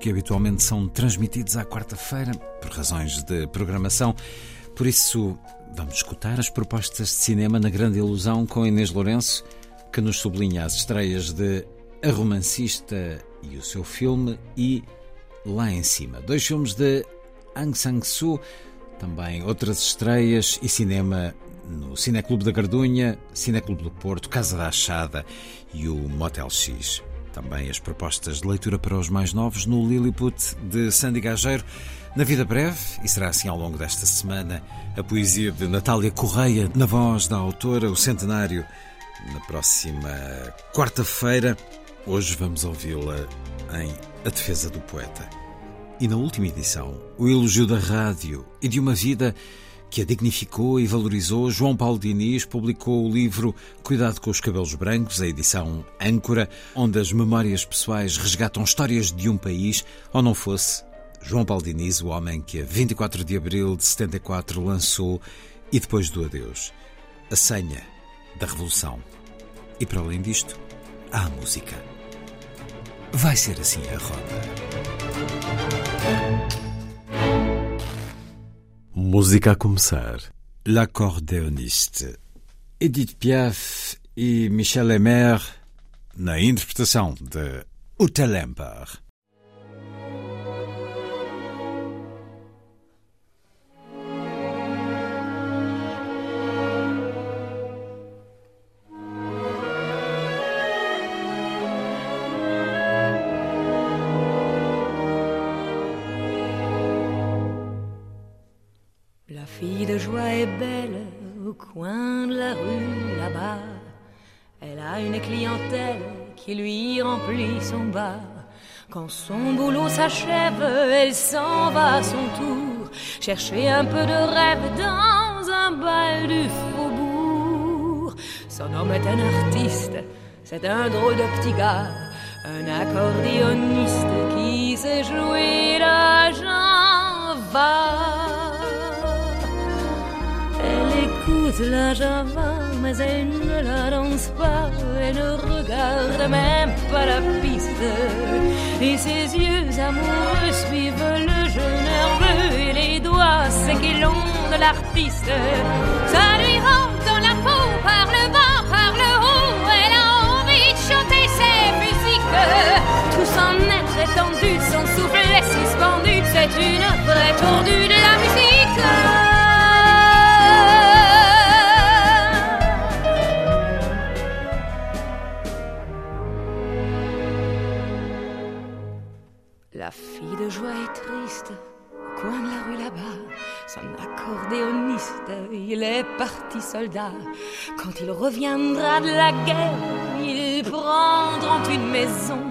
Que habitualmente são transmitidos à quarta-feira por razões de programação. Por isso, vamos escutar as propostas de cinema na Grande Ilusão com Inês Lourenço, que nos sublinha as estreias de A Romancista e o seu filme e Lá em Cima. Dois filmes de Aung San Suu, também outras estreias e cinema no Cineclube da Gardunha, Cineclube do Porto, Casa da Achada e o Motel X. Também as propostas de leitura para os mais novos no Lilliput de Sandy Gageiro. Na vida breve, e será assim ao longo desta semana, a poesia de Natália Correia, na voz da autora, o centenário, na próxima quarta-feira. Hoje vamos ouvi-la em A Defesa do Poeta. E na última edição, o elogio da rádio e de uma vida que a dignificou e valorizou, João Paulo Diniz publicou o livro Cuidado com os Cabelos Brancos, a edição Âncora, onde as memórias pessoais resgatam histórias de um país, ou não fosse João Paulo Diniz, o homem que a 24 de abril de 74 lançou e depois do adeus, a senha da revolução. E para além disto, há a música. Vai ser assim a roda. Música a começar. L'accordéoniste. Edith Piaf e Michel Lemer na interpretação de Utelemper. Coin de la rue là-bas, elle a une clientèle qui lui remplit son bar. Quand son boulot s'achève, elle s'en va à son tour chercher un peu de rêve dans un bal du faubourg. Son homme est un artiste, c'est un drôle de petit gars, un accordéoniste qui sait jouer la java. La java, mais elle ne la danse pas, elle ne regarde même pas la piste. Et ses yeux amoureux suivent le jeu nerveux et les doigts s'équilons de l'artiste. Ça lui rentre soldat. Quand il reviendra de la guerre, ils prendront une maison,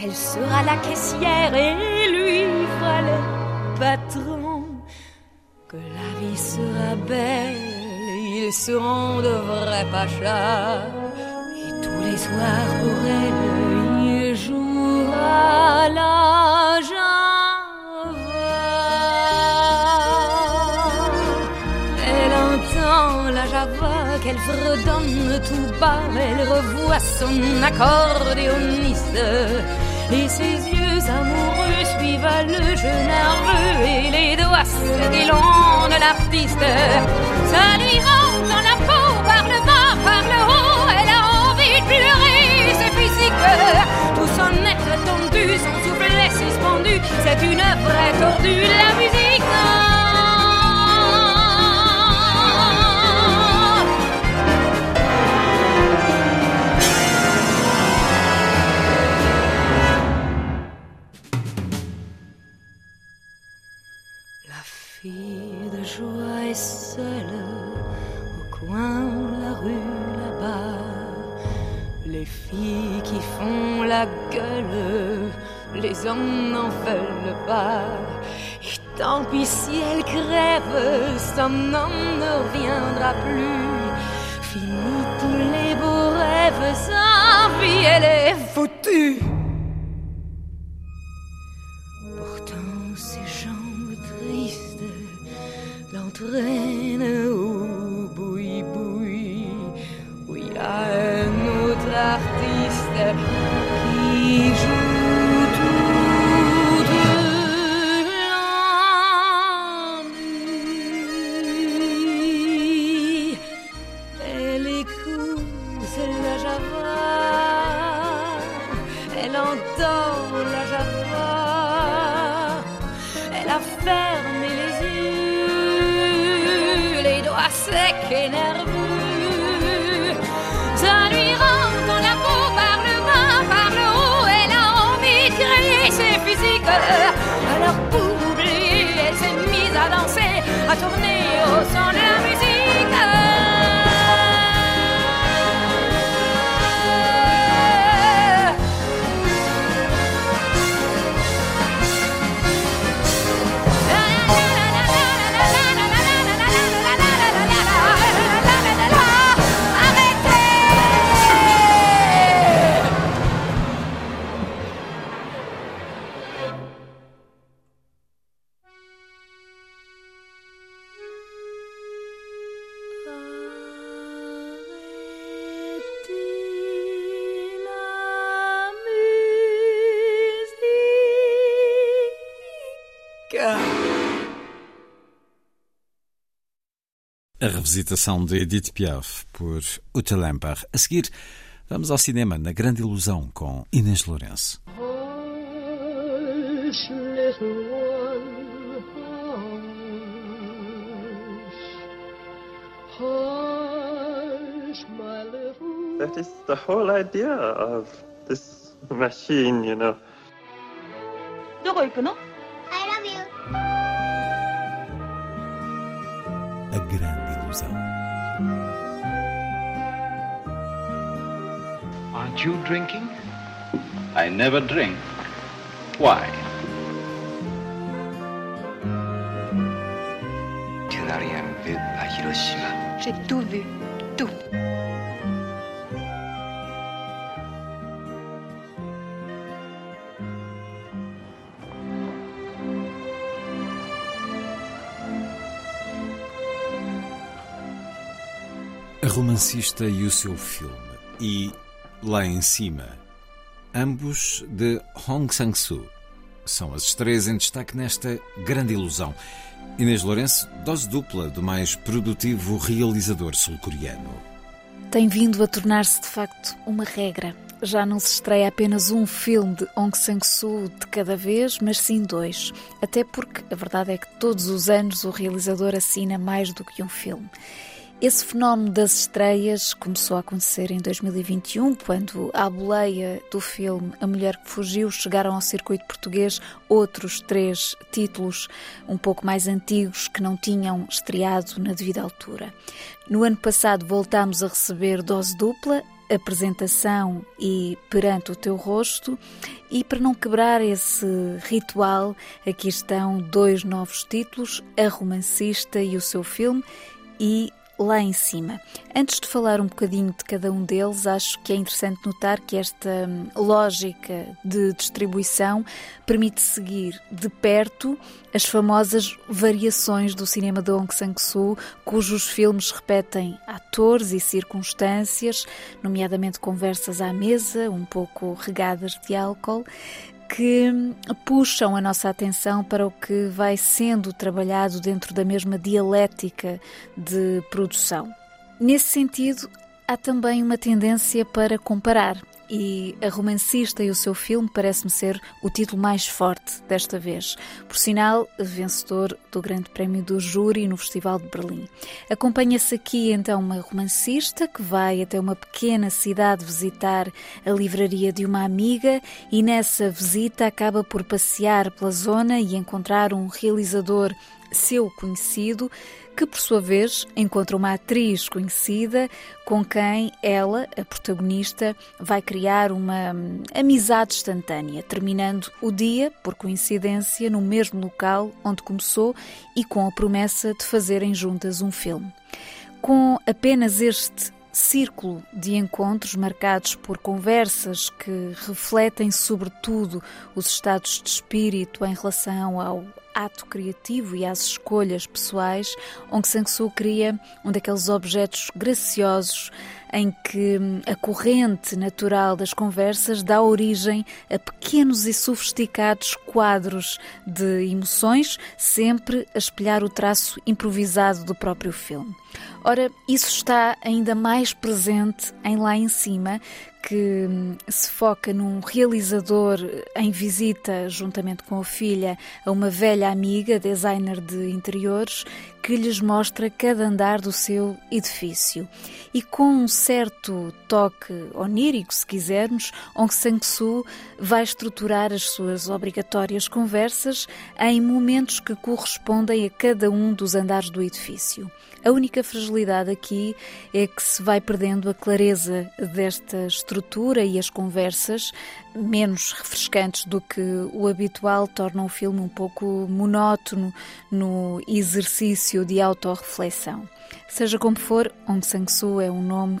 elle sera la caissière et lui fera le patron. Que la vie sera belle, ils seront de vrais pachas. Et tous les soirs pour elle, il jouera l'argent. Qu'elle fredonne tout bas, elle revoit son accordéoniste. Et ses yeux amoureux suivent le jeu nerveux et les doigts s'éguilent de l'artiste. Ça lui rentre dans la peau par le bas, par le haut, elle a envie de pleurer, c'est physique. Tout son être tendu, son souffle est suspendu, c'est une vraie tordue, la musique. La gueule, les hommes n'en veulent pas. Et tant pis si elles crèvent, son homme ne reviendra plus. Fini tous les beaux rêves, sa vie elle est foutue. Pourtant ses jambes tristes l'entraînent revisitação de Edith Piaf por Uta Lemper. A seguir, vamos ao cinema na Grande Ilusão com Inês Lourenço. Hush, little one, hush. Hush, my little That is the whole idea of this machine, you know. どこ行くの I love you. Grande ilusão. Aren't you drinking? I never drink. Why? Tu n'as rien vu à Hiroshima. J'ai tout vu, tout. Romancista e o seu filme. E Lá em Cima. Ambos de Hong Sang-soo. São as estreias em destaque nesta grande ilusão. Inês Lourenço, dose dupla do mais produtivo realizador sul-coreano. tem vindo a tornar-se de facto uma regra. Já não se estreia apenas um filme de Hong Sang-soo de cada vez, mas sim dois. Até porque a verdade é que todos os anos o realizador assina mais do que um filme. Esse fenómeno das estreias começou a acontecer em 2021, quando, à boleia do filme A Mulher que Fugiu, chegaram ao circuito português outros três títulos um pouco mais antigos que não tinham estreado na devida altura. No ano passado voltámos a receber dose dupla, apresentação e perante o teu rosto, e para não quebrar esse ritual, aqui estão dois novos títulos: A Romancista e o seu filme e lá em cima. Antes de falar um bocadinho de cada um deles, acho que é interessante notar que esta hum, lógica de distribuição permite seguir de perto as famosas variações do cinema de Hong Sang-soo, cujos filmes repetem atores e circunstâncias, nomeadamente conversas à mesa, um pouco regadas de álcool, que puxam a nossa atenção para o que vai sendo trabalhado dentro da mesma dialética de produção. Nesse sentido, há também uma tendência para comparar. E A Romancista e o seu filme parece-me ser o título mais forte desta vez. Por sinal, vencedor do Grande Prémio do Júri no Festival de Berlim. Acompanha-se aqui então uma romancista que vai até uma pequena cidade visitar a livraria de uma amiga e nessa visita acaba por passear pela zona e encontrar um realizador seu conhecido, que por sua vez encontra uma atriz conhecida com quem ela, a protagonista, vai criar uma hum, amizade instantânea, terminando o dia, por coincidência, no mesmo local onde começou e com a promessa de fazerem juntas um filme. Com apenas este círculo de encontros marcados por conversas que refletem, sobretudo, os estados de espírito em relação ao ato criativo e às escolhas pessoais, Aung San Suu cria um daqueles objetos graciosos em que hum, a corrente natural das conversas dá origem a pequenos e sofisticados quadros de emoções, sempre a espelhar o traço improvisado do próprio filme. Ora, isso está ainda mais presente em Lá em Cima, que hum, se foca num realizador em visita, juntamente com a filha, a uma velha amiga, designer de interiores, que lhes mostra cada andar do seu edifício. E com um certo toque onírico, se quisermos, Aung San Suu vai estruturar as suas obrigatórias conversas em momentos que correspondem a cada um dos andares do edifício. A única fragilidade aqui é que se vai perdendo a clareza desta estrutura e as conversas, menos refrescantes do que o habitual, tornam o filme um pouco monótono no exercício de autorreflexão. Seja como for, Aung San Suu é um nome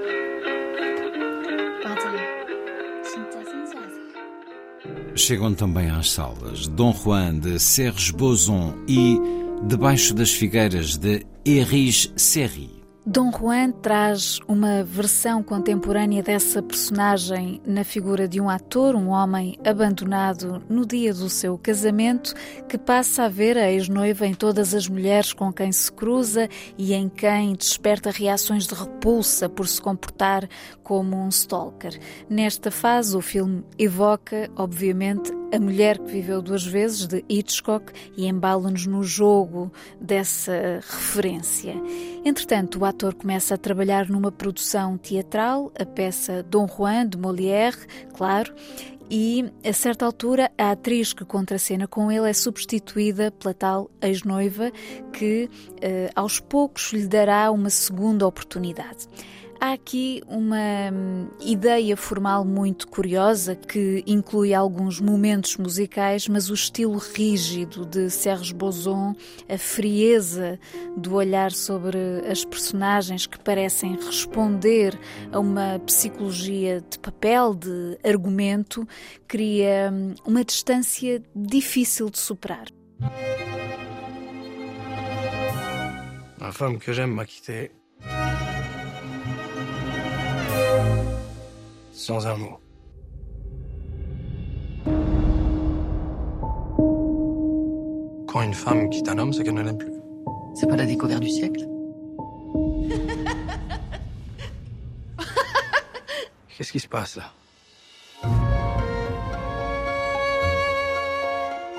Chegam também às salas Dom Juan de Serres Bozon e Debaixo das Figueiras de Erris Serri. Dom Juan traz uma versão contemporânea dessa personagem na figura de um ator, um homem abandonado no dia do seu casamento, que passa a ver a ex-noiva em todas as mulheres com quem se cruza e em quem desperta reações de repulsa por se comportar como um stalker. Nesta fase, o filme evoca, obviamente, a Mulher que Viveu Duas Vezes, de Hitchcock, e embala-nos no jogo dessa referência. Entretanto, o ator começa a trabalhar numa produção teatral, a peça Dom Juan, de Molière, claro, e, a certa altura, a atriz que contracena com ele é substituída pela tal ex-noiva que, eh, aos poucos, lhe dará uma segunda oportunidade. Há aqui uma hum, ideia formal muito curiosa que inclui alguns momentos musicais, mas o estilo rígido de Serge Bozon, a frieza do olhar sobre as personagens que parecem responder a uma psicologia de papel, de argumento, cria hum, uma distância difícil de superar. Ma femme que j'aime m'a quitté. Sans un mot. Quand une femme quitte un homme, c'est qu'elle ne l'aime plus. C'est pas la découverte du siècle? Qu'est-ce qui se passe là?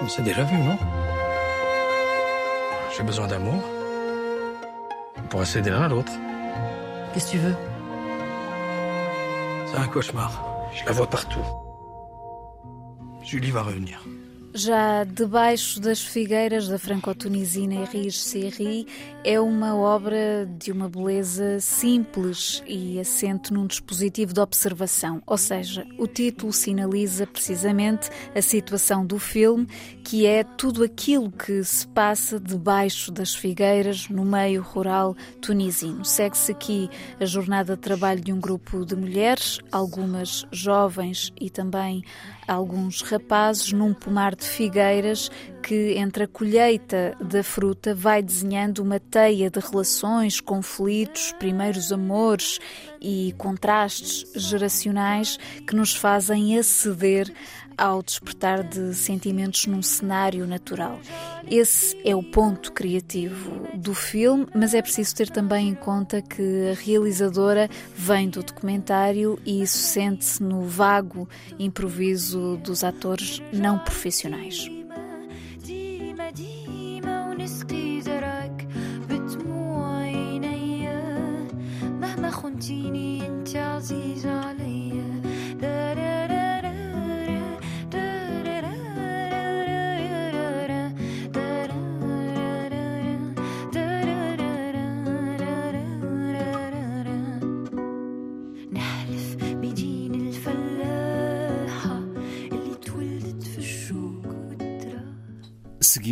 On s'est déjà vu, non? J'ai besoin d'amour. On pourrait s'aider l'un à l'autre. Qu'est-ce que tu veux? C'est un cauchemar. Je la vois partout. Julie va revenir. Já debaixo das figueiras da franco-tunisina Henri Serri é uma obra de uma beleza simples e assente num dispositivo de observação, ou seja, o título sinaliza precisamente a situação do filme, que é tudo aquilo que se passa debaixo das figueiras no meio rural tunisino. Segue-se aqui a jornada de trabalho de um grupo de mulheres, algumas jovens e também alguns rapazes num pomar de figueiras que, entre a colheita da fruta, vai desenhando uma teia de relações, conflitos, primeiros amores e contrastes geracionais que nos fazem aceder ao despertar de sentimentos num cenário natural. Esse é o ponto criativo do filme, mas é preciso ter também em conta que a realizadora vem do documentário e isso sente-se no vago improviso dos atores não profissionais. خنتيني انت عزيز عليا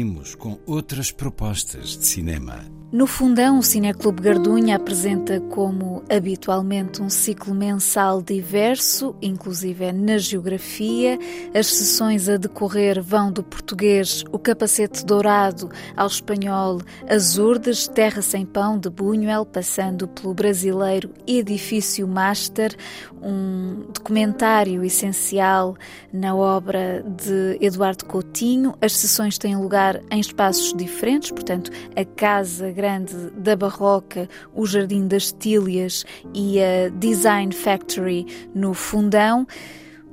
Seguimos com outras propostas de cinema. No fundão, o Cineclube Gardunha apresenta como habitualmente um ciclo mensal diverso, inclusive é na geografia. As sessões a decorrer vão do português O Capacete Dourado ao espanhol Azurdes, Terra Sem Pão de Buñuel, passando pelo brasileiro Edifício Master, um documentário essencial na obra de Eduardo Coutinho. As sessões têm lugar em espaços diferentes, portanto, a Casa Grande da Barroca, o Jardim das Tílias e a Design Factory no Fundão.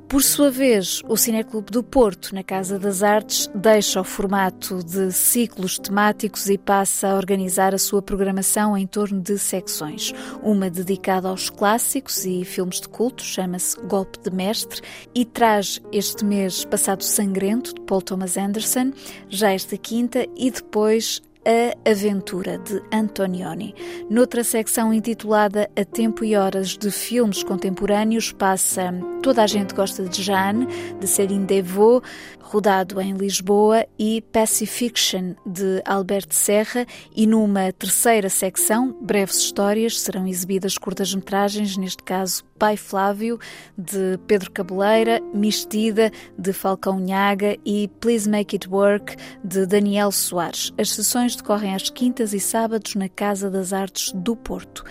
Por sua vez, o Cineclube do Porto, na Casa das Artes, deixa o formato de ciclos temáticos e passa a organizar a sua programação em torno de secções. Uma dedicada aos clássicos e filmes de culto, chama-se Golpe de Mestre, e traz este mês Passado Sangrento, de Paul Thomas Anderson, já esta quinta, e depois a Aventura de Antonioni. Noutra secção intitulada A Tempo e Horas de Filmes Contemporâneos passa Toda a Gente Gosta de Jeanne, de Céline Devaux, rodado em Lisboa, e Pacifiction, de Alberto Serra, e numa terceira secção, breves histórias, serão exibidas curtas-metragens, neste caso Pai Flávio, de Pedro Cabeleira, Mistida, de Falcão Nhaga e Please Make It Work, de Daniel Soares. As sessões decorrem às quintas e sábados na Casa das Artes do Porto.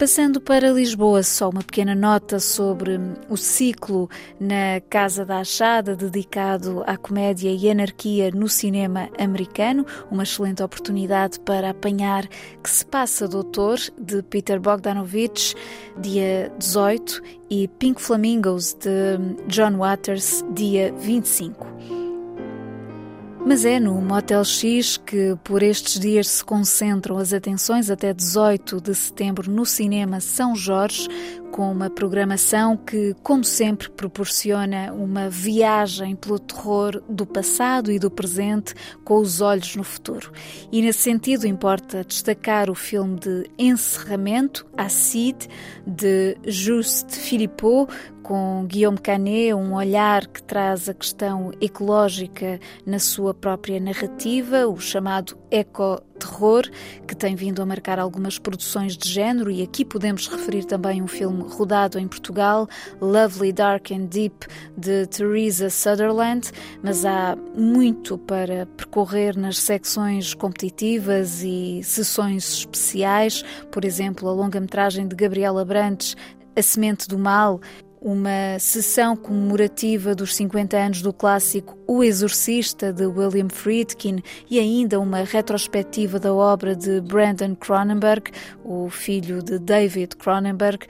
Passando para Lisboa, só uma pequena nota sobre o ciclo na Casa da Achada, dedicado à comédia e anarquia no cinema americano. Uma excelente oportunidade para apanhar Que se passa, Doutor, de Peter Bogdanovich, dia 18, e Pink Flamingos, de John Waters, dia 25. Mas é no Motel X que por estes dias se concentram as atenções até 18 de setembro no cinema São Jorge, com uma programação que, como sempre, proporciona uma viagem pelo terror do passado e do presente com os olhos no futuro. E nesse sentido importa destacar o filme de encerramento, Acide, de Juste Philippot, com Guillaume Canet, um olhar que traz a questão ecológica na sua própria narrativa, o chamado eco-terror, que tem vindo a marcar algumas produções de género, e aqui podemos referir também um filme rodado em Portugal, Lovely, Dark and Deep, de Teresa Sutherland, mas há muito para percorrer nas secções competitivas e sessões especiais, por exemplo, a longa-metragem de Gabriela Brantes, A Semente do Mal, uma sessão comemorativa dos 50 anos do clássico O Exorcista de William Friedkin e ainda uma retrospectiva da obra de Brandon Cronenberg, o filho de David Cronenberg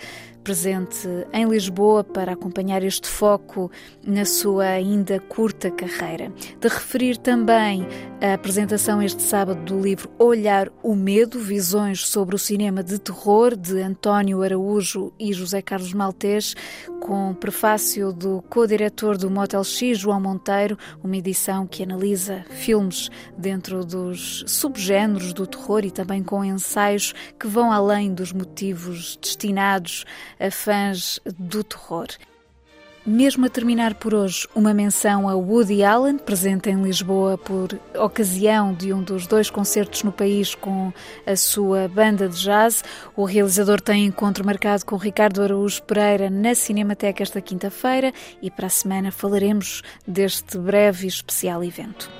presente em Lisboa para acompanhar este foco na sua ainda curta carreira. De referir também a apresentação este sábado do livro Olhar o Medo, visões sobre o cinema de terror de António Araújo e José Carlos Maltês, com prefácio do co-diretor do Motel X, João Monteiro, uma edição que analisa filmes dentro dos subgéneros do terror e também com ensaios que vão além dos motivos destinados a fãs do terror. Mesmo a terminar por hoje, uma menção a Woody Allen, presente em Lisboa por ocasião de um dos dois concertos no país com a sua banda de jazz. O realizador tem encontro marcado com Ricardo Araújo Pereira na Cinemateca esta quinta-feira e para a semana falaremos deste breve e especial evento.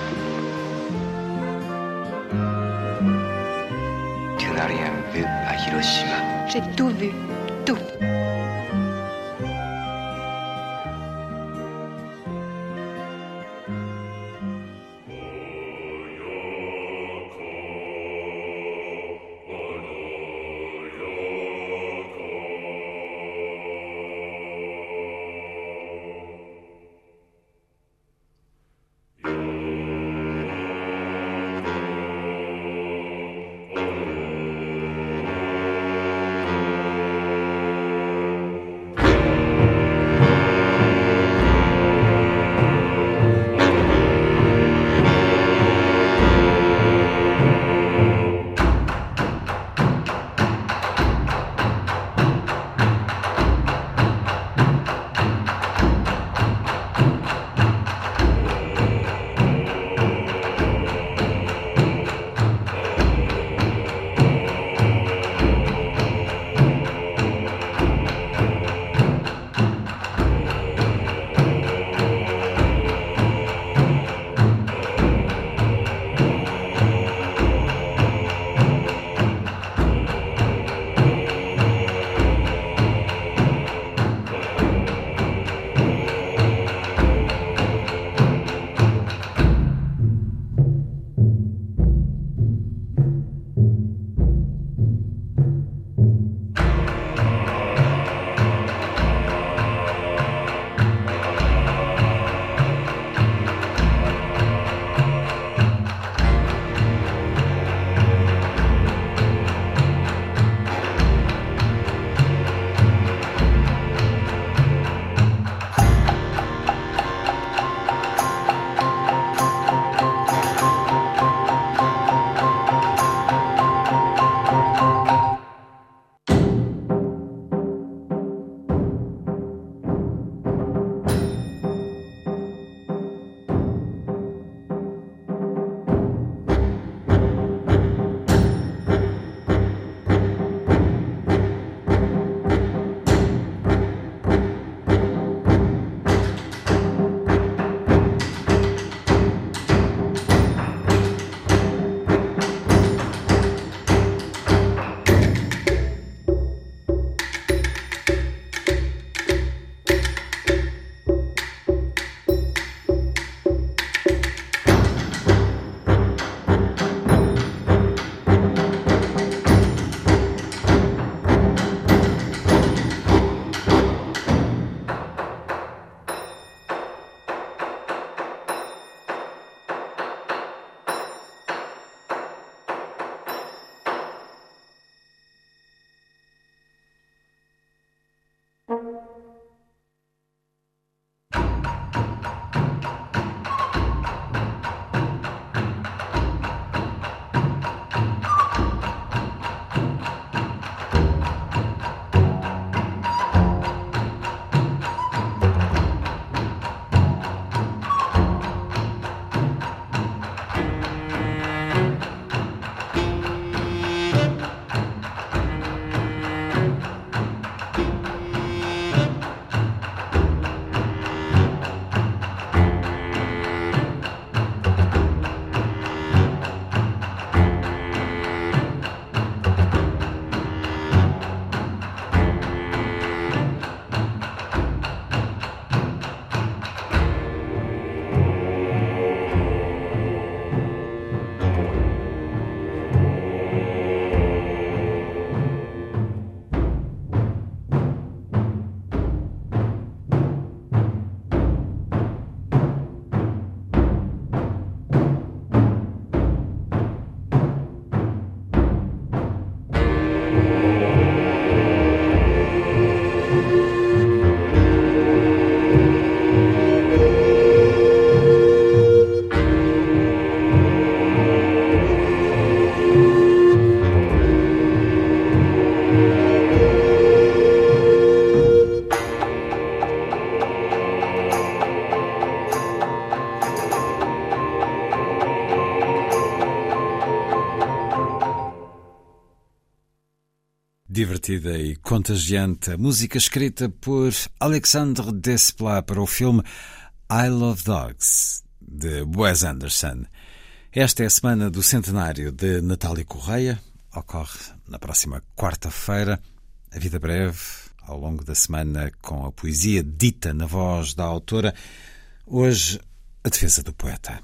Rien vu à Hiroshima. J'ai tout vu. Tout. Contagiante, a música escrita por Alexandre Desplat para o filme I Love Dogs, de Wes Anderson. Esta é a semana do centenário de Natália Correia, ocorre na próxima quarta-feira. A vida breve, ao longo da semana, com a poesia dita na voz da autora. Hoje, a defesa do poeta.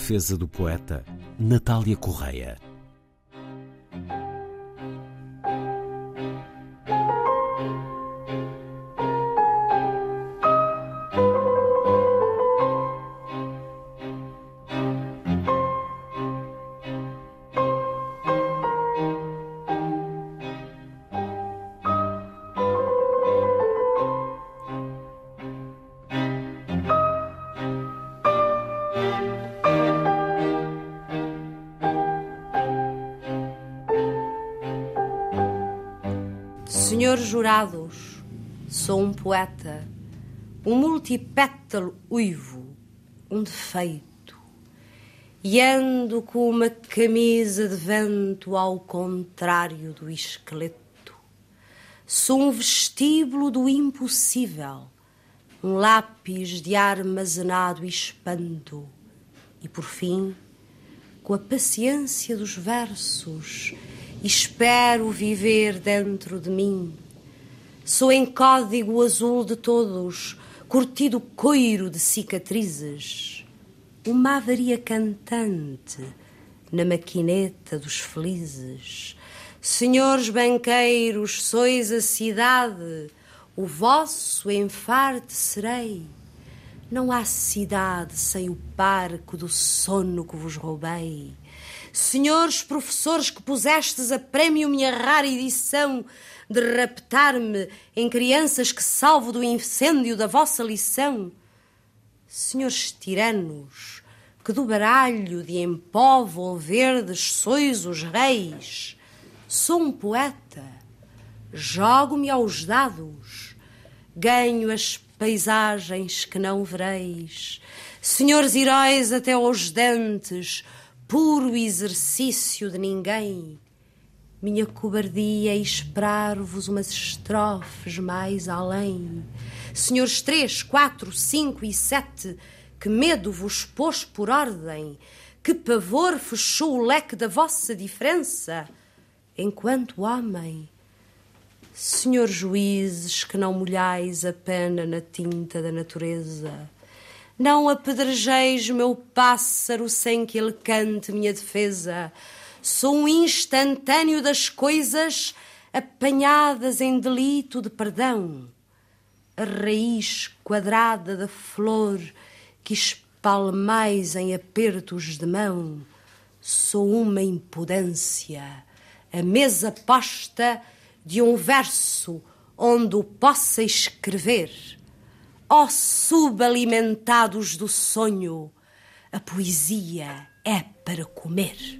Defesa do poeta Natália Correia. Multipétalo uivo, um defeito, e ando com uma camisa de vento ao contrário do esqueleto. Sou um vestíbulo do impossível, um lápis de armazenado espanto, e por fim, com a paciência dos versos, espero viver dentro de mim. Sou em código azul de todos, curtido coiro de cicatrizes, uma avaria cantante na maquineta dos felizes. Senhores banqueiros, sois a cidade, o vosso enfarte serei. Não há cidade sem o parco do sono que vos roubei. Senhores professores que pusestes a prémio minha rara edição de raptar-me em crianças que salvo do incêndio da vossa lição. Senhores tiranos que do baralho de empóvel verdes sois os reis. Sou um poeta, jogo-me aos dados, ganho as paisagens que não vereis. Senhores heróis até aos dentes, puro exercício de ninguém. Minha cobardia é esperar-vos umas estrofes mais além. Senhores três, quatro, cinco e sete, que medo vos pôs por ordem, que pavor fechou o leque da vossa diferença, enquanto homem. Senhores juízes, que não molhais a pena na tinta da natureza, não apedrejeis meu pássaro sem que ele cante minha defesa. Sou um instantâneo das coisas apanhadas em delito de perdão. A raiz quadrada da flor que espalmais em apertos de mão. Sou uma impudência, a mesa posta de um verso onde o possa escrever. Ó oh, subalimentados do sonho, a poesia é para comer.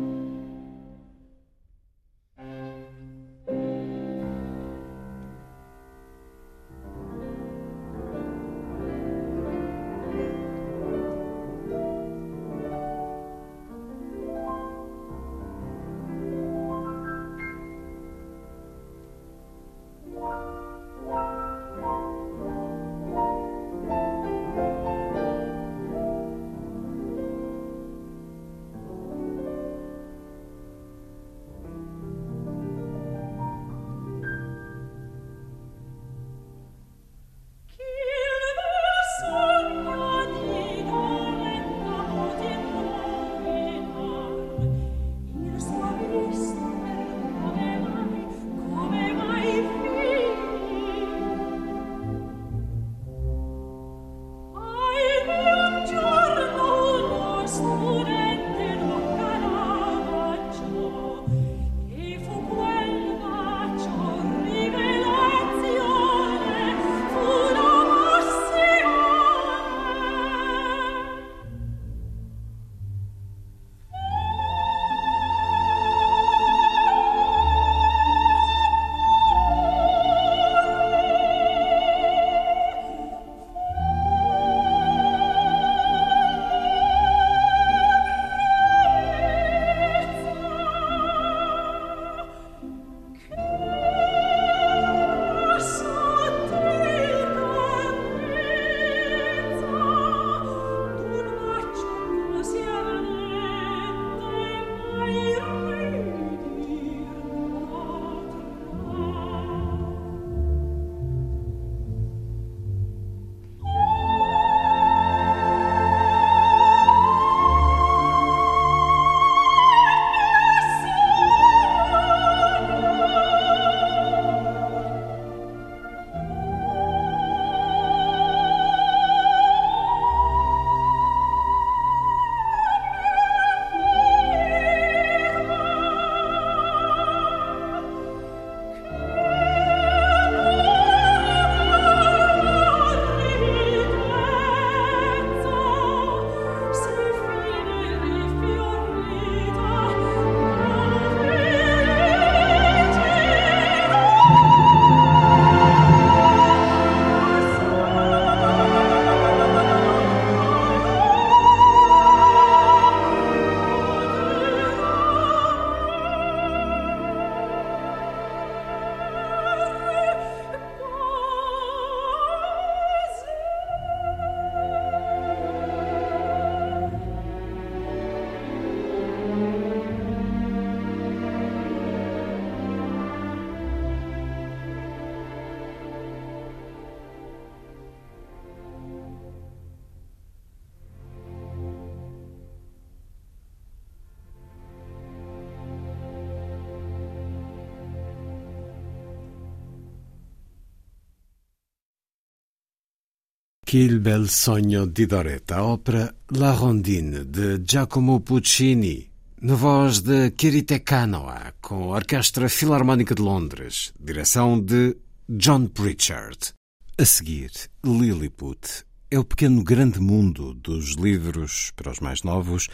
Quel bel sogno di Doretta, ópera La Rondine, de Giacomo Puccini, na voz de Kirite Kanoa, com a Orquestra Filarmónica de Londres, direção de John Pritchard. A seguir, Lilliput é o pequeno grande mundo dos livros para os mais novos,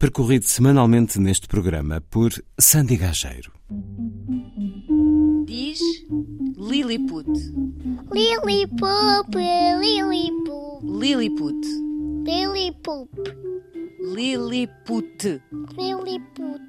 percorrido semanalmente neste programa por Sandy Gageiro. Diz Lilliput. Lilliput, Lilliput. Lilliput. Lilliput. Lilliput. Lilliput.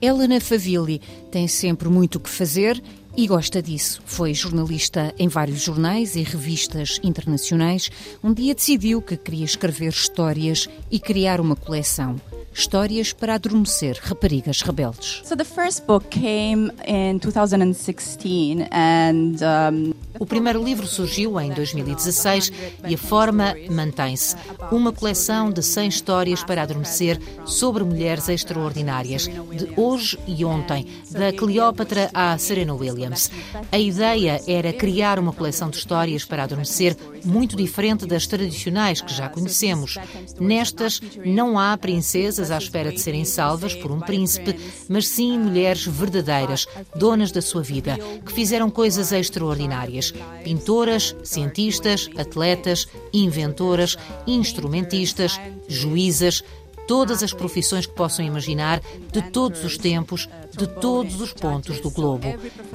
Helena Favilli tem sempre muito o que fazer e gosta disso. Foi jornalista em vários jornais e revistas internacionais. Um dia decidiu que queria escrever histórias e criar uma coleção. Histórias para adormecer raparigas rebeldes. So the first book came in 2016 and um... O primeiro livro surgiu em 2016 e a forma mantém-se. Uma coleção de 100 histórias para adormecer sobre mulheres extraordinárias, de hoje e ontem, da Cleópatra à Serena Williams. A ideia era criar uma coleção de histórias para adormecer muito diferente das tradicionais que já conhecemos. Nestas, não há princesas à espera de serem salvas por um príncipe, mas sim mulheres verdadeiras, donas da sua vida, que fizeram coisas extraordinárias. Pintoras, cientistas, atletas, inventoras, instrumentistas, juízas, todas as profissões que possam imaginar, de todos os tempos, de todos os pontos do globo.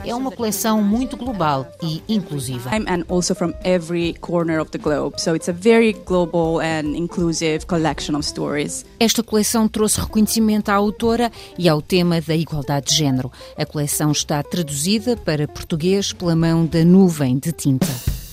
É uma coleção muito global e inclusiva. And also from every corner of the globe. So it's a very global and inclusive collection of stories. Esta coleção trouxe reconhecimento à autora e ao tema da igualdade de género. A coleção está traduzida para português pela mão da nuvem de tinta.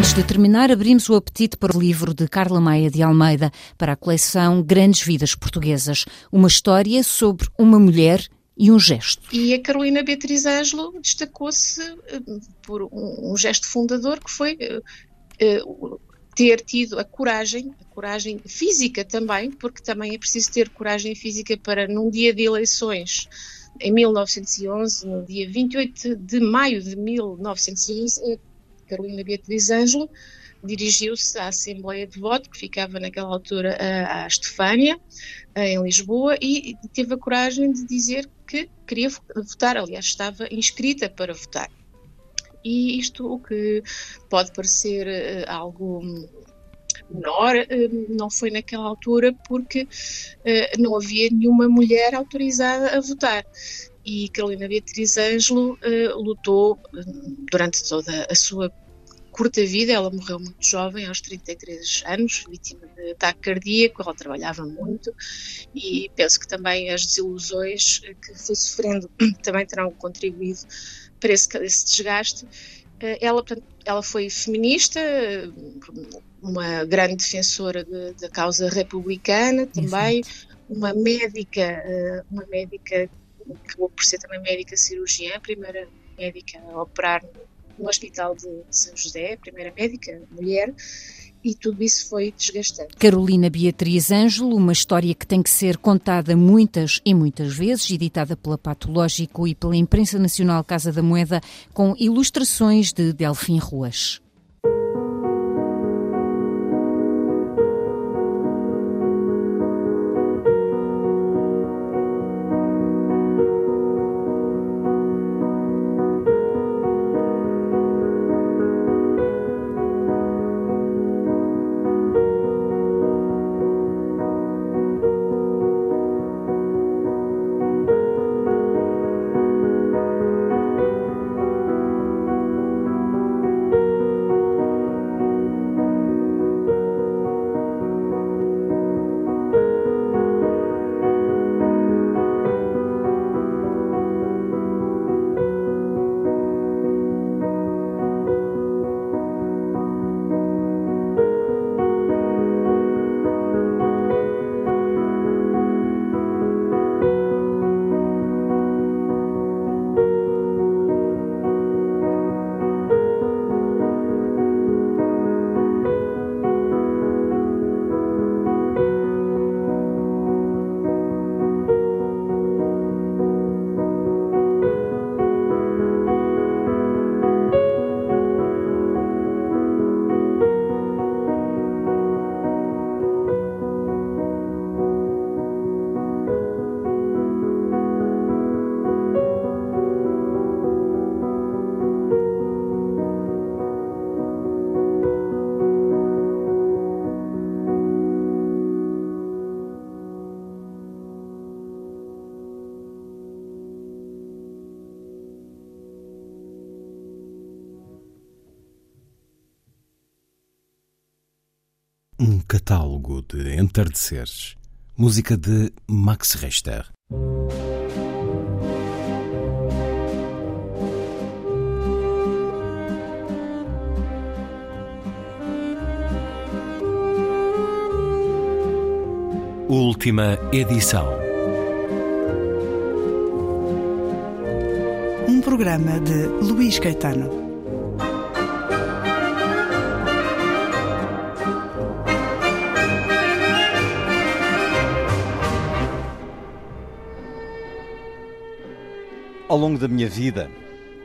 Antes de terminar, abrimos o apetite para o livro de Carla Maia de Almeida para a coleção Grandes Vidas Portuguesas, uma história sobre uma mulher e um gesto. E a Carolina Beatriz Ângelo destacou-se eh, por um, gesto fundador que foi uh, ter tido a coragem, a coragem física também, porque também é preciso ter coragem física para num dia de eleições em 1911, no dia 28 de maio de 1911, Carolina Beatriz Ângelo, dirigiu-se à Assembleia de Voto, que ficava naquela altura à Estefânia, em Lisboa, e teve a coragem de dizer que queria votar, aliás, estava inscrita para votar. E isto, o que pode parecer uh, algo menor, não foi naquela altura porque não havia nenhuma mulher autorizada a votar e Carolina Beatriz Ângelo uh, lutou durante toda a sua curta vida, ela morreu muito jovem, aos 33 anos, vítima de ataque cardíaco, ela trabalhava muito e penso que também as desilusões que foi sofrendo também terão contribuído para esse, esse desgaste. Eh, ela, ela foi feminista, uma grande defensora da de, causa republicana também, Exato. uma médica, eh, uma médica acabou por ser também médica cirurgiã, primeira médica a operar no Hospital de São José, primeira médica, mulher, e tudo isso foi desgastante. Carolina Beatriz Ângelo, uma história que tem que ser contada muitas e muitas vezes, editada pela Patológico e pela Imprensa Nacional Casa da Moeda, com ilustrações de Delfim Ruas. Catálogo de entardeceres. Música de Max Richter. Última edição. Um programa de Luís Caetano. Ao longo da minha vida,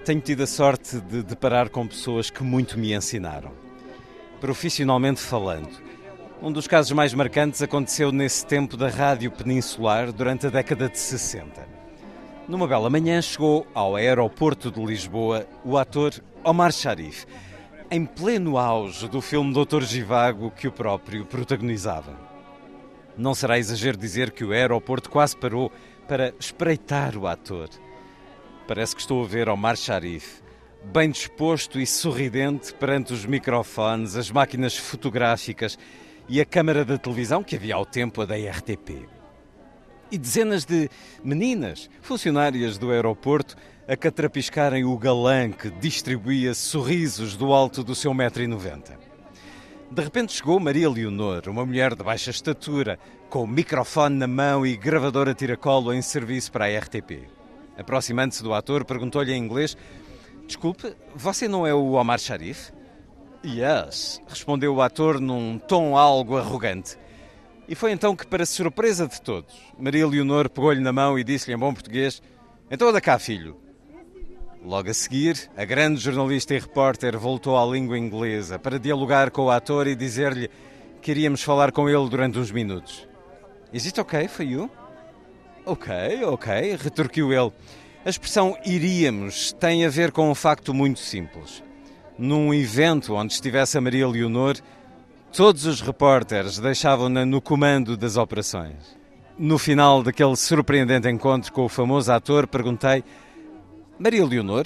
tenho tido a sorte de deparar com pessoas que muito me ensinaram. Profissionalmente falando, um dos casos mais marcantes aconteceu nesse tempo da rádio peninsular durante a década de 60. Numa bela manhã chegou ao aeroporto de Lisboa o ator Omar Sharif, em pleno auge do filme Doutor Givago que o próprio protagonizava. Não será exagero dizer que o aeroporto quase parou para espreitar o ator. Parece que estou a ver Omar Sharif, bem disposto e sorridente perante os microfones, as máquinas fotográficas e a câmara da televisão que havia ao tempo a da RTP. E dezenas de meninas, funcionárias do aeroporto, a catrapiscarem o galã que distribuía sorrisos do alto do seu metro e noventa. De repente chegou Maria Leonor, uma mulher de baixa estatura, com o microfone na mão e gravador a tiracolo em serviço para a RTP. Aproximando-se do ator, perguntou-lhe em inglês: Desculpe, você não é o Omar Sharif? Yes, respondeu o ator num tom algo arrogante. E foi então que, para surpresa de todos, Maria Leonor pegou-lhe na mão e disse-lhe em bom português: Então anda cá, filho. Logo a seguir, a grande jornalista e repórter voltou à língua inglesa para dialogar com o ator e dizer-lhe que iríamos falar com ele durante uns minutos. Is it okay for you? Ok, ok, retorquiu ele. A expressão iríamos tem a ver com um facto muito simples. Num evento onde estivesse a Maria Leonor, todos os repórteres deixavam-na no comando das operações. No final daquele surpreendente encontro com o famoso ator, perguntei Maria Leonor,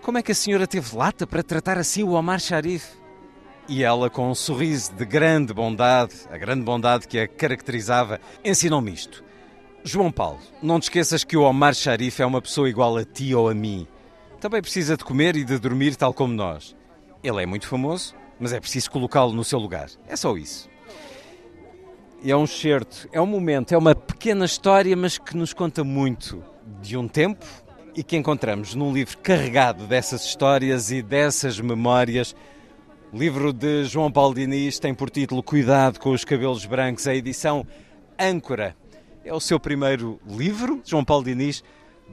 como é que a senhora teve lata para tratar assim o Omar Sharif? E ela, com um sorriso de grande bondade, a grande bondade que a caracterizava, ensinou-me isto. João Paulo, não te esqueças que o Omar Sharif é uma pessoa igual a ti ou a mim. Também precisa de comer e de dormir tal como nós. Ele é muito famoso, mas é preciso colocá-lo no seu lugar. É só isso. É um certo, é um momento, é uma pequena história, mas que nos conta muito de um tempo, e que encontramos num livro carregado dessas histórias e dessas memórias. O livro de João Paulo Diniz tem por título Cuidado com os Cabelos Brancos, a edição Âncora. É o seu primeiro livro, João Paulo Diniz.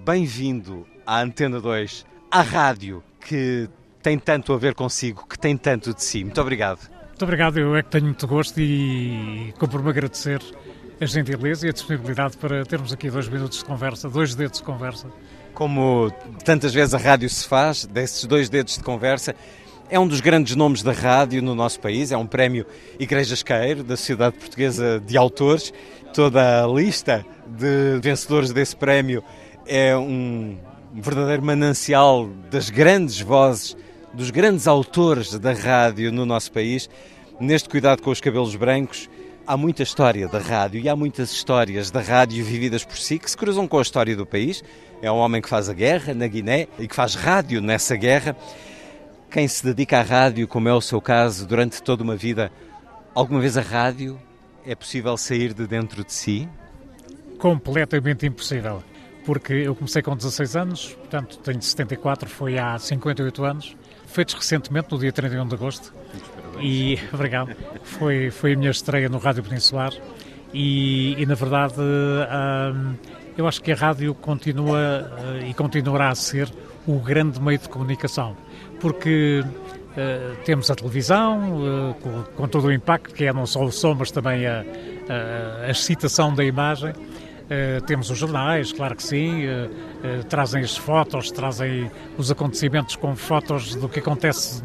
Bem-vindo à Antena 2, à rádio que tem tanto a ver consigo, que tem tanto de si. Muito obrigado. Muito obrigado, eu é que tenho muito gosto e compro-me agradecer a gentileza e a disponibilidade para termos aqui dois minutos de conversa, dois dedos de conversa como tantas vezes a rádio se faz, desses dois dedos de conversa. É um dos grandes nomes da rádio no nosso país, é um prémio Igrejas Queiro, da Sociedade Portuguesa de Autores. Toda a lista de vencedores desse prémio é um verdadeiro manancial das grandes vozes, dos grandes autores da rádio no nosso país. Neste cuidado com os cabelos brancos, há muita história da rádio e há muitas histórias da rádio vividas por si que se cruzam com a história do país. É um homem que faz a guerra na Guiné e que faz rádio nessa guerra. Quem se dedica à rádio, como é o seu caso, durante toda uma vida, alguma vez a rádio é possível sair de dentro de si? Completamente impossível. Porque eu comecei com 16 anos, portanto tenho 74, foi há 58 anos, feitos recentemente, no dia 31 de agosto. E, obrigado, foi, foi a minha estreia no Rádio Peninsular. E, e na verdade, hum, eu acho que a rádio continua uh, e continuará a ser o grande meio de comunicação, porque uh, temos a televisão, uh, com, com, todo o impacto que é não só o som, mas também a, a, a excitação da imagem. temos os jornais, claro que sim, trazem as fotos, trazem os acontecimentos com fotos do que acontece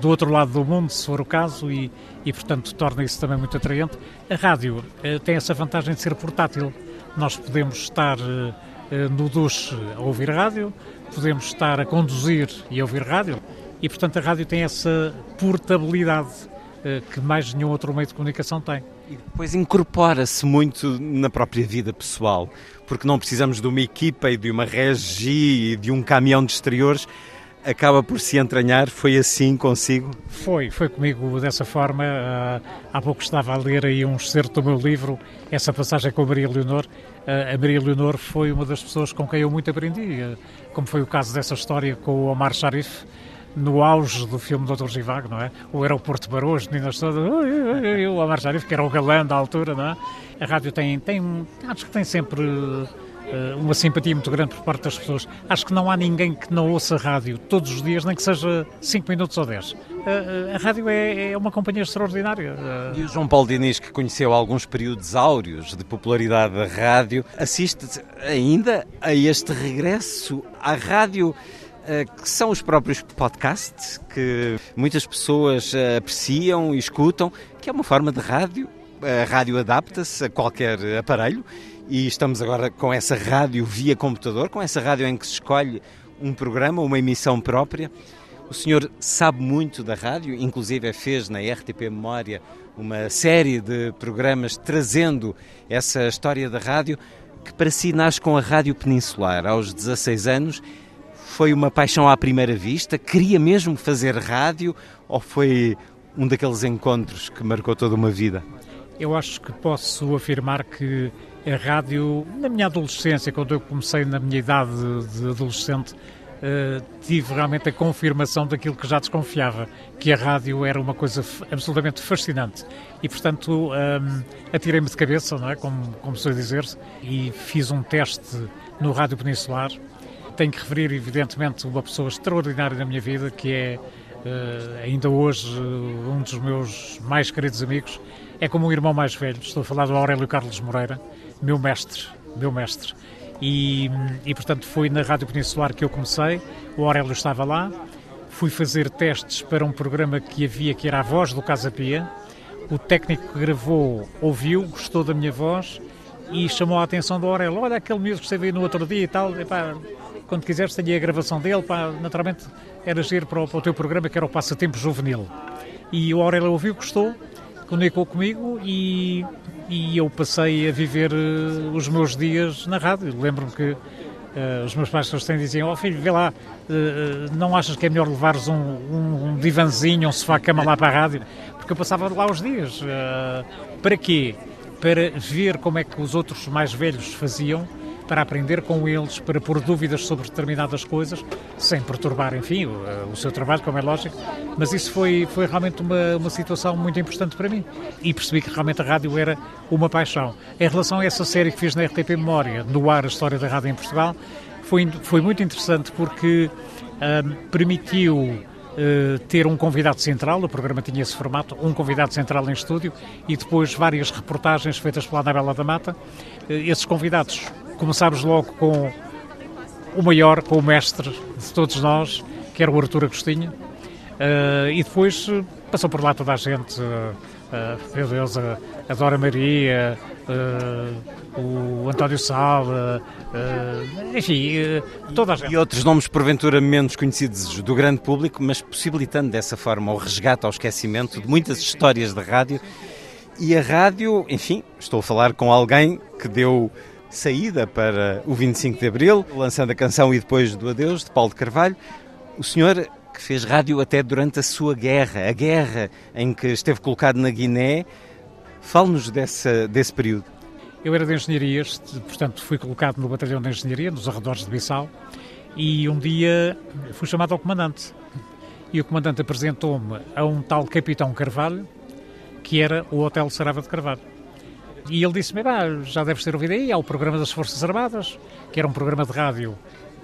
do outro lado do mundo, se for o caso, e, e portanto torna isso também muito atraente. A rádio tem essa vantagem de ser portátil nós podemos estar eh, no duche a ouvir rádio, podemos estar a conduzir e a ouvir rádio, e portanto a rádio tem essa portabilidade eh, que mais nenhum outro meio de comunicação tem. E depois incorpora-se muito na própria vida pessoal, porque não precisamos de uma equipa e de uma regi e de um caminhão de exteriores acaba por se entranhar. Foi assim consigo? Foi, foi comigo dessa forma. Uh, há pouco estava a ler aí um excerto do meu livro, essa passagem com a Maria Leonor. Uh, a Maria Leonor foi uma das pessoas com quem eu muito aprendi, uh, como foi o caso dessa história com o Omar Sharif, no auge do filme Doutor Givago, não é? O aeroporto parou, as meninas todas, o Omar Sharif, que era o galã da altura, não é? A rádio tem, tem acho que tem sempre uma simpatia muito grande por parte das pessoas. Acho que não há ninguém que não ouça rádio todos os dias, nem que seja 5 minutos ou 10. Uh, a rádio é, é, uma companhia extraordinária. E o João Paulo Diniz, que conheceu alguns períodos áureos de popularidade da rádio, assiste ainda a este regresso à rádio que são os próprios podcasts que muitas pessoas apreciam e escutam, que é uma forma de rádio. A rádio adapta-se a qualquer aparelho e estamos agora com essa rádio via computador, com essa rádio em que se escolhe um programa, uma emissão própria. O senhor sabe muito da rádio, inclusive fez na RTP Memória uma série de programas trazendo essa história da rádio, que para si nasce com a Rádio Peninsular aos 16 anos. Foi uma paixão à primeira vista? Queria mesmo fazer rádio ou foi um daqueles encontros que marcou toda uma vida? Eu acho que posso afirmar que a rádio, na minha adolescência, quando eu comecei na minha idade de adolescente, uh, tive realmente a confirmação daquilo que já desconfiava, que a rádio era uma coisa absolutamente fascinante. E, portanto, ehm, atirei-me de cabeça, não é? como, como se dizer, e fiz um teste no Rádio Peninsular. Tenho que referir, evidentemente, uma pessoa extraordinária na minha vida, que é, uh, ainda hoje, uh, um dos meus mais queridos amigos, é como um irmão mais velho. Estou a falar do Aurélio Carlos Moreira, meu mestre, meu mestre. E, e portanto foi na Rádio Peninsular que eu comecei, o Aurélio estava lá, fui fazer testes para um programa que havia que era a voz do Casa Pia. O técnico que gravou ouviu, gostou da minha voz e chamou a atenção do Aurélio. Olha aquele miúdo que esteve aí no outro dia e tal, epá, quando quiseres tenho a gravação dele, pá, naturalmente era giro para o, para o teu programa que era o Passatempo Juvenil. E o Aurélio ouviu, gostou comunicou comigo e, e eu passei a viver uh, os meus dias na rádio. Lembro-me que uh, os meus pais têm diziam, oh filho, vê lá, uh, não achas que é melhor levares um, um, um divanzinho, um sofá-cama lá para a rádio? Porque eu passava lá os dias. para quê? Para ver como é que os outros mais velhos faziam para aprender com eles, para pôr dúvidas sobre determinadas coisas, sem perturbar, enfim, o, eh, o seu trabalho, como é lógico. Mas isso foi, foi realmente uma, uma situação muito importante para mim. E percebi que realmente a rádio era uma paixão. Em relação a essa série que fiz na RTP Memória, no ar a história da rádio em Portugal, foi, foi muito interessante porque um, permitiu Uh, ter um convidado central, o programa tinha esse formato, um convidado central em estúdio e depois várias reportagens feitas pela Anabela da Mata. Uh, esses convidados Começámos logo com o maior, com o mestre de todos nós, que era o Artur Agostinho, uh, e depois eh, passou por lá toda a gente, uh, meu Deus, a, a Dora Maria, uh, o António Sala, enfim, toda a gente. E outros nomes porventura menos conhecidos do grande público, mas possibilitando dessa forma o resgate ao esquecimento de muitas histórias da rádio. E a rádio, enfim, estou a falar com alguém que deu saída para o 25 de Abril, lançando a canção E Depois do Adeus, de Paulo de Carvalho. O senhor que fez rádio até durante a sua guerra, a guerra em que esteve colocado na Guiné. Fale-nos desse, desse período. Eu era de engenharias, portanto fui colocado no batalhão de engenharia, nos arredores de Bissau, e um dia fui chamado ao comandante. E o comandante apresentou-me a um tal Capitão Carvalho, que era o Hotel Sarava de Carvalho. E ele disse-me: já deves ter ouvido aí, há o programa das Forças Armadas, que era um programa de rádio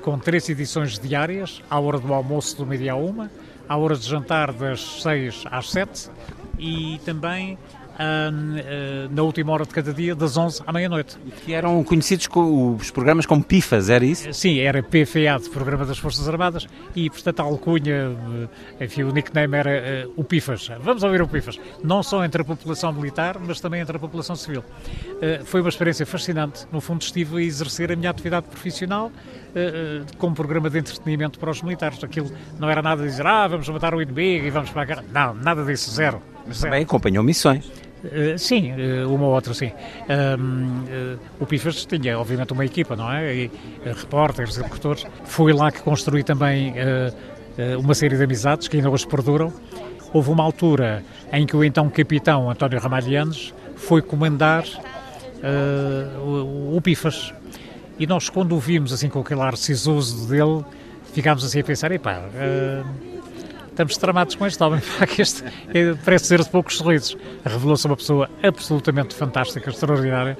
com três edições diárias, à hora do almoço do meio-dia à uma, à hora de jantar das seis às sete e também na última hora de cada dia, das 11 à meia-noite. Que eram conhecidos com, os programas como PIFAs, era isso? Sim, era PFA, de Programa das Forças Armadas, e portanto a alcunha, eh, enfim, o nickname era uh, o PIFAS. Vamos ouvir o PIFAS. Não só entre a população militar, mas também entre a população civil. Uh, foi uma experiência fascinante. No fundo, estive a exercer a minha atividade profissional como programa de entretenimento para os militares. Aquilo não era nada de dizer, ah, vamos matar o inimigo e vamos para a guerra. Não, nada disso, zero. Mas zero. também acompanhou missões. Uh, sim, uh, uma ou outra sim. Uh, o Pifas tinha, obviamente, uma equipa, não é? E, repórteres, executores. Foi lá que construí também uma série de amizades que ainda hoje perduram. Houve uma altura em que o então capitão António Ramalhianes foi comandar o, o Pifas. E nós, quando o vimos assim com aquele ar sisoso dele, ficámos assim a pensar: epá, estamos tramados com este homem, que este parece ser de poucos sorrisos. Revelou-se uma pessoa absolutamente fantástica, extraordinária.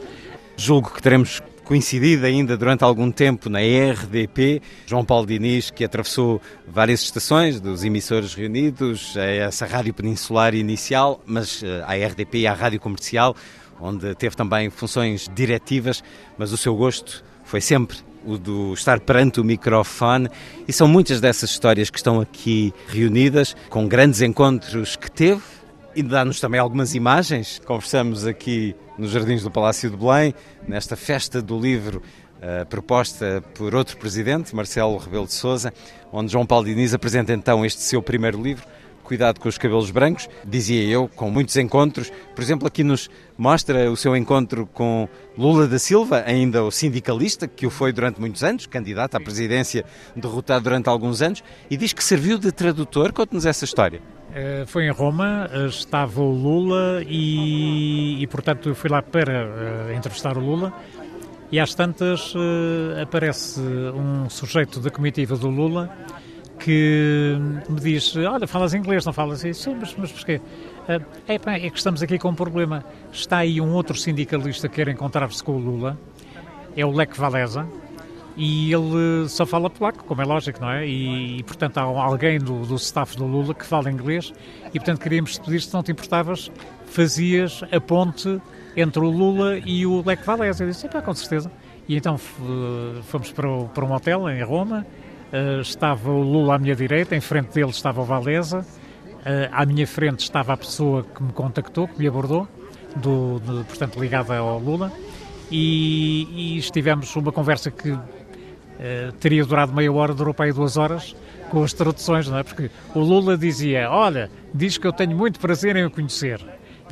Julgo que teremos coincidido ainda durante algum tempo na RDP. João Paulo Diniz, que atravessou várias estações dos emissores reunidos, a essa rádio peninsular inicial, mas eh, à RDP e à rádio comercial, onde teve também funções diretivas, mas o seu gosto foi sempre o do estar perante o microfone, e são muitas dessas histórias que estão aqui reunidas, com grandes encontros que teve, e dá-nos também algumas imagens. Conversamos aqui nos Jardins do Palácio de Belém, nesta festa do livro uh, proposta por outro presidente, Marcelo Rebelo de Sousa, onde João Paulo Diniz apresenta então este seu primeiro livro, Cuidado com os Cabelos Brancos, dizia eu, com muitos encontros. Por exemplo, aqui nos mostra o seu encontro com Lula da Silva, ainda o sindicalista, que o foi durante muitos anos, candidato à presidência, derrotado durante alguns anos, e diz que serviu de tradutor. Conte-nos essa história. Eh, foi em Roma, eh, estava o Lula e, e portanto, eu fui lá para uh, entrevistar o Lula. E às tantas aparece um sujeito da comitiva do Lula que me diz: Olha, falas inglês, não falas isso? Sim, mas, mas porquê? É, é que estamos aqui com um problema. Está aí um outro sindicalista que quer encontrar-se com o Lula, é o Lech Walesa, e ele só fala polaco, como é lógico, não é? E, e portanto há alguém do, do staff do Lula que fala inglês e portanto queríamos pedir se não te importavas, fazias a ponte entre o Lula e o Lech Walesa. Eu disse, pá, com certeza. E então fomos para, o, para um hotel em Roma, estava o Lula à minha direita, em frente dele estava o Valesa, uh, à minha frente estava a pessoa que me contactou, que me abordou, do, de, portanto ligada ao Lula, e, e estivemos uma conversa que Uh, teria durado meia hora, durou para aí duas horas com as traduções, não é? Porque o Lula dizia: Olha, diz que eu tenho muito prazer em o conhecer.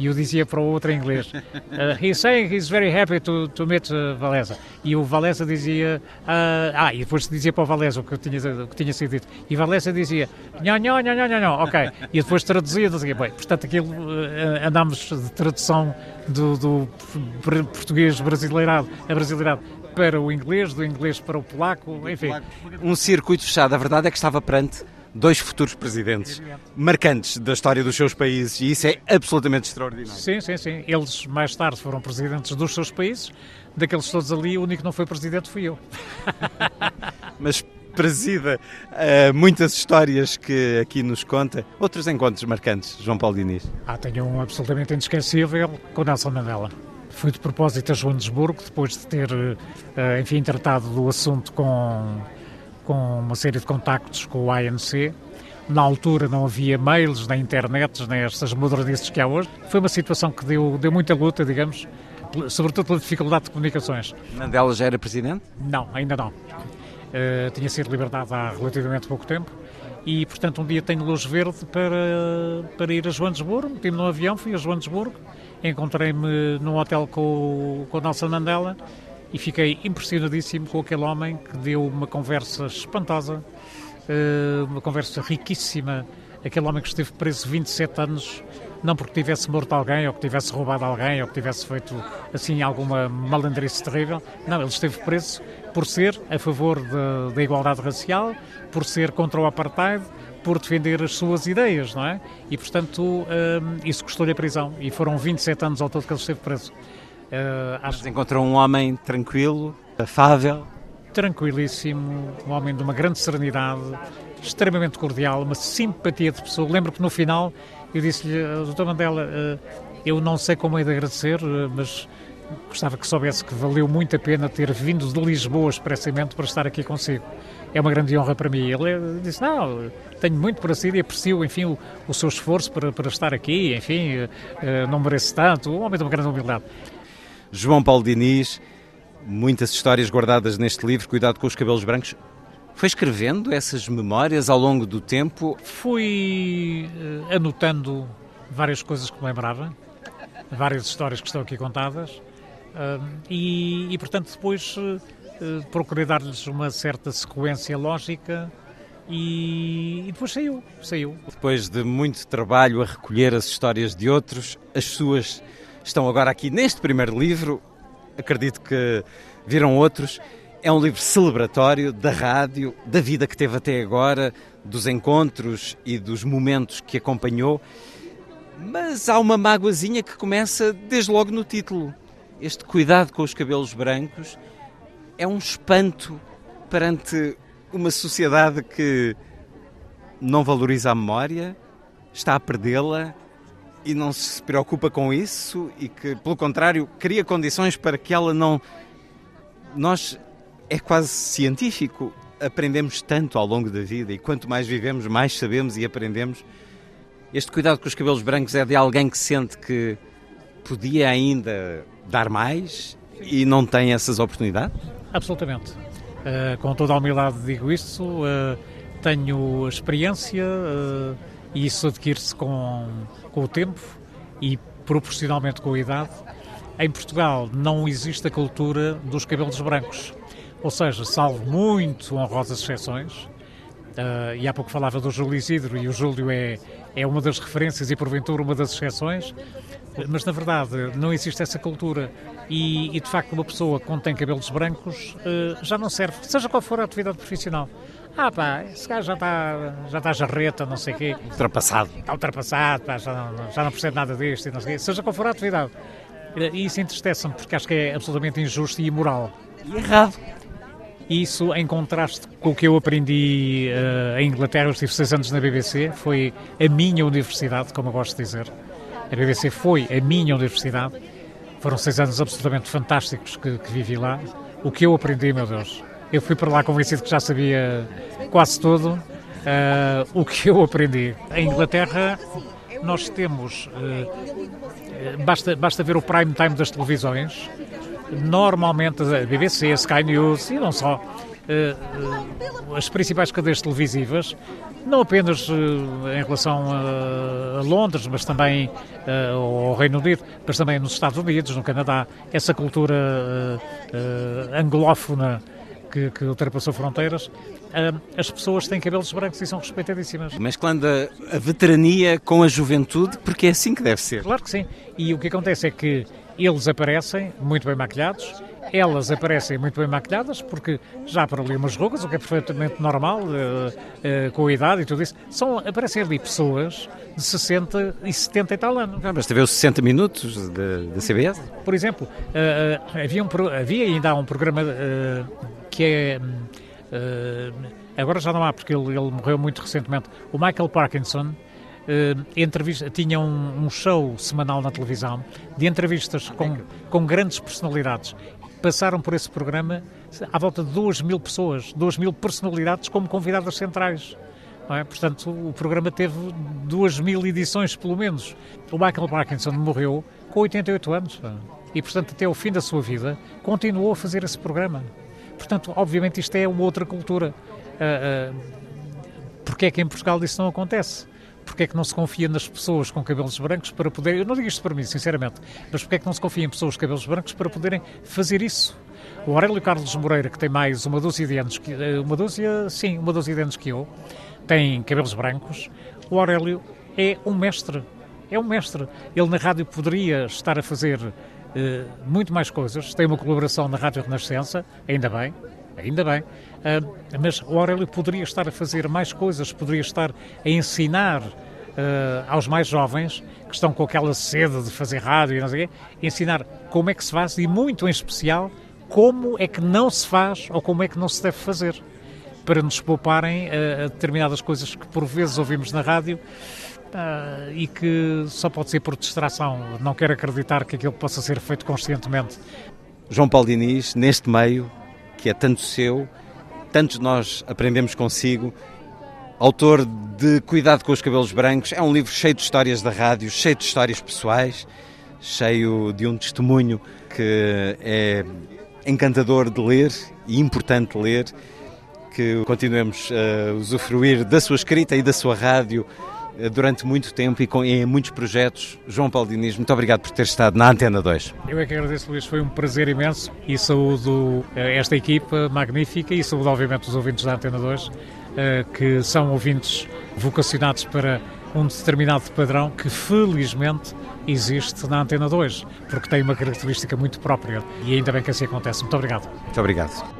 E eu dizia para o outro em inglês: uh, He's saying he's very happy to, to meet uh, Valesa. E o Valesa dizia: uh, Ah, e depois dizia para o Valesa o que, tinha, o que tinha sido dito. E Valesa dizia: Nhó, nhó, nhó, nhó, nhó, ok. E depois traduzia, dizia, bem, portanto, aquilo uh, andámos de tradução do, do português brasileirado, a brasileirado para o inglês, do inglês para o polaco, enfim. Um circuito fechado. A verdade é que estava perante dois futuros presidentes marcantes da história dos seus países e isso é absolutamente extraordinário. Sim, sim, sim. Eles mais tarde foram presidentes dos seus países. Daqueles todos ali, o único que não foi presidente fui eu. Mas presida uh, muitas histórias que aqui nos conta. Outros encontros marcantes, João Paulo Diniz? Ah, tenho um absolutamente inesquecível com Nelson Mandela. Fui de propósito a Joanesburgo, depois de ter, uh, enfim, tratado do assunto com, com uma série de contactos com o ANC. Na altura não havia mails, nem internet, nem estas modernices que há hoje. Foi uma situação que deu, deu muita luta, digamos, sobretudo pela dificuldade de comunicações. Mandela já era presidente? Não, ainda não. Uh, tinha sido libertado há relativamente pouco tempo e, portanto, um dia tenho luz verde para, para ir a Joanesburgo. Meti-me no avião, fui a Joanesburgo, encontrei-me num hotel com, com o Nelson Mandela e fiquei impressionadíssimo com aquele homem que deu uma conversa espantosa, uh, uma conversa riquíssima. Aquele homem que esteve preso 27 anos não porque tivesse morto alguém, ou que tivesse roubado alguém, ou que tivesse feito assim alguma malandrice terrível. Não, ele esteve preso por ser a favor da igualdade racial, por ser contra o apartheid, por defender as suas ideias, não é? E, portanto, um, isso custou-lhe a prisão. E foram 27 anos ao todo que ele esteve preso. Uh, acho... encontrou um homem tranquilo, afável? Tranquilíssimo, um homem de uma grande serenidade, extremamente cordial, uma simpatia de pessoa. Lembro que no final eu disse-lhe, doutor Mandela, uh, eu não sei como é de agradecer, mas gostava que soubesse que valeu muito a pena ter vindo de Lisboa expressamente para estar aqui consigo. É uma grande honra para mim. Ele disse, não, tenho muito para si e aprecio, enfim, o, o seu esforço para, para estar aqui, enfim, não merece tanto. Um homem de uma grande humildade. João Paulo Diniz, muitas histórias guardadas neste livro, Cuidado com os Cabelos Brancos. Foi escrevendo essas memórias ao longo do tempo? Fui uh, anotando várias coisas que me lembrava, várias histórias que estão aqui contadas, uh, e, e, portanto, depois uh, procurei dar-lhes uma certa sequência lógica. E, e depois saiu, saiu. Depois de muito trabalho a recolher as histórias de outros, as suas estão agora aqui neste primeiro livro. Acredito que viram outros. É um livro celebratório da rádio, da vida que teve até agora, dos encontros e dos momentos que acompanhou. Mas há uma mágoazinha que começa desde logo no título. Este cuidado com os cabelos brancos. é um espanto perante uma sociedade que não valoriza a memória, está a perdê-la e não se preocupa com isso e que, pelo contrário, cria condições para que ela não. Nós é quase científico. Aprendemos tanto ao longo da vida e quanto mais vivemos, mais sabemos e aprendemos. Este cuidado com os cabelos brancos é de alguém que sente que podia ainda dar mais e não tem essas oportunidades? Absolutamente. Uh, com toda a humildade digo isso. Uh, tenho experiência uh, e isso adquire-se com, com o tempo e proporcionalmente com a idade. Em Portugal não existe a cultura dos cabelos brancos. Ou seja, salvo muito honrosas exceções, uh, e há pouco falava do Júlio Isidro, e o Júlio é, é uma das referências e porventura uma das exceções, mas na verdade não existe essa cultura. E, e de facto, uma pessoa quando tem cabelos brancos uh, já não serve, seja qual for a atividade profissional. Ah pá, esse gajo já está já está jarreta, não sei o quê. Ultrapassado. Está ultrapassado, pá, já, não, já não percebe nada disto e não sei o quê. Seja qual for a atividade. E isso entristece-me porque acho que é absolutamente injusto e imoral. E errado. Isso em contraste com o que eu aprendi uh, em Inglaterra, eu estive seis anos na BBC, foi a minha universidade, como eu gosto de dizer. A BBC foi a minha universidade. Foram seis anos absolutamente fantásticos que, que vivi lá. O que eu aprendi, meu Deus, eu fui para lá convencido que já sabia quase tudo. Uh, o que eu aprendi. Em Inglaterra, nós temos. Uh, basta, basta ver o prime time das televisões. Normalmente, a BBC, a Sky News e não só. Uh, as principais cadeias televisivas, não apenas em relação a, Londres, mas também ao Reino Unido, mas também nos Estados Unidos, no Canadá, essa cultura anglófona que, que ultrapassou fronteiras, as pessoas têm cabelos brancos e são respeitadíssimas. Mesclando a, a veterania com a juventude, porque é assim que deve ser. Claro que sim. E o que acontece é que eles aparecem muito bem maquilhados, elas aparecem muito bem maquilhadas, porque já para ali umas rugas, o que é perfeitamente normal, uh, uh, com a idade e tudo isso. São, aparecem ali pessoas de 60 e 70 e tal anos. Ah, basta ver os 60 minutos da CBS. Por exemplo, uh, havia, um, havia ainda um programa que é. Uh, agora já não há, porque ele, ele, morreu muito recentemente. O Michael Parkinson uh, entrevista, tinha um, um, show semanal na televisão de entrevistas com, com grandes personalidades. Passaram por esse programa à volta de 2 mil pessoas, 2 mil personalidades como convidadas centrais. É? Portanto, o programa teve 2 mil edições, pelo menos. O Michael Parkinson morreu com 88 anos. E, portanto, até o fim da sua vida, continuou a fazer esse programa. Portanto, obviamente isto é uma outra cultura. Uh, uh, Porquê é que em Portugal isso não acontece? Porquê é que não se confia nas pessoas com cabelos brancos para poder... Eu não digo isto para mim, sinceramente, mas porquê é que não se confia em pessoas com cabelos brancos para poderem fazer isso? O Aurélio Carlos Moreira, que tem mais uma dúzia de anos, que, eh, uma dúzia, sim, uma dúzia de anos que eu, tem cabelos brancos, o Aurélio é um mestre, é um mestre. Ele na rádio poderia estar a fazer muito mais coisas. Tem uma colaboração na Rádio Renascença, ainda bem, ainda bem. Uh, mas o Aurélio poderia estar a fazer mais coisas, poderia estar a ensinar uh, aos mais jovens que estão com aquela sede de fazer rádio e não sei o quê, ensinar como é que se faz e, muito em especial, como é que não se faz ou como é que não se deve fazer, para nos pouparem a determinadas coisas que por vezes ouvimos na rádio Uh, e que só pode ser por distração. Não quero acreditar que aquilo possa ser feito conscientemente. João Paulo Diniz, neste meio, que é tanto seu, tantos nós aprendemos consigo, autor de Cuidado com os Cabelos Brancos, é um livro cheio de histórias da rádio, cheio de histórias pessoais, cheio de um testemunho que é encantador de ler e importante ler, que continuemos a usufruir da sua escrita e da sua rádio durante muito tempo e com, em muitos projetos. João Paulo Diniz, muito obrigado por ter estado na Antena 2. Eu é que agradeço, Luís, foi um prazer imenso e saúdo eh, esta equipa magnífica e saúdo, obviamente, os ouvintes da Antena 2, eh, que são ouvintes vocacionados para um determinado padrão que, felizmente, existe na Antena 2, porque tem uma característica muito própria e ainda bem que assim acontece. Muito obrigado. Muito obrigado.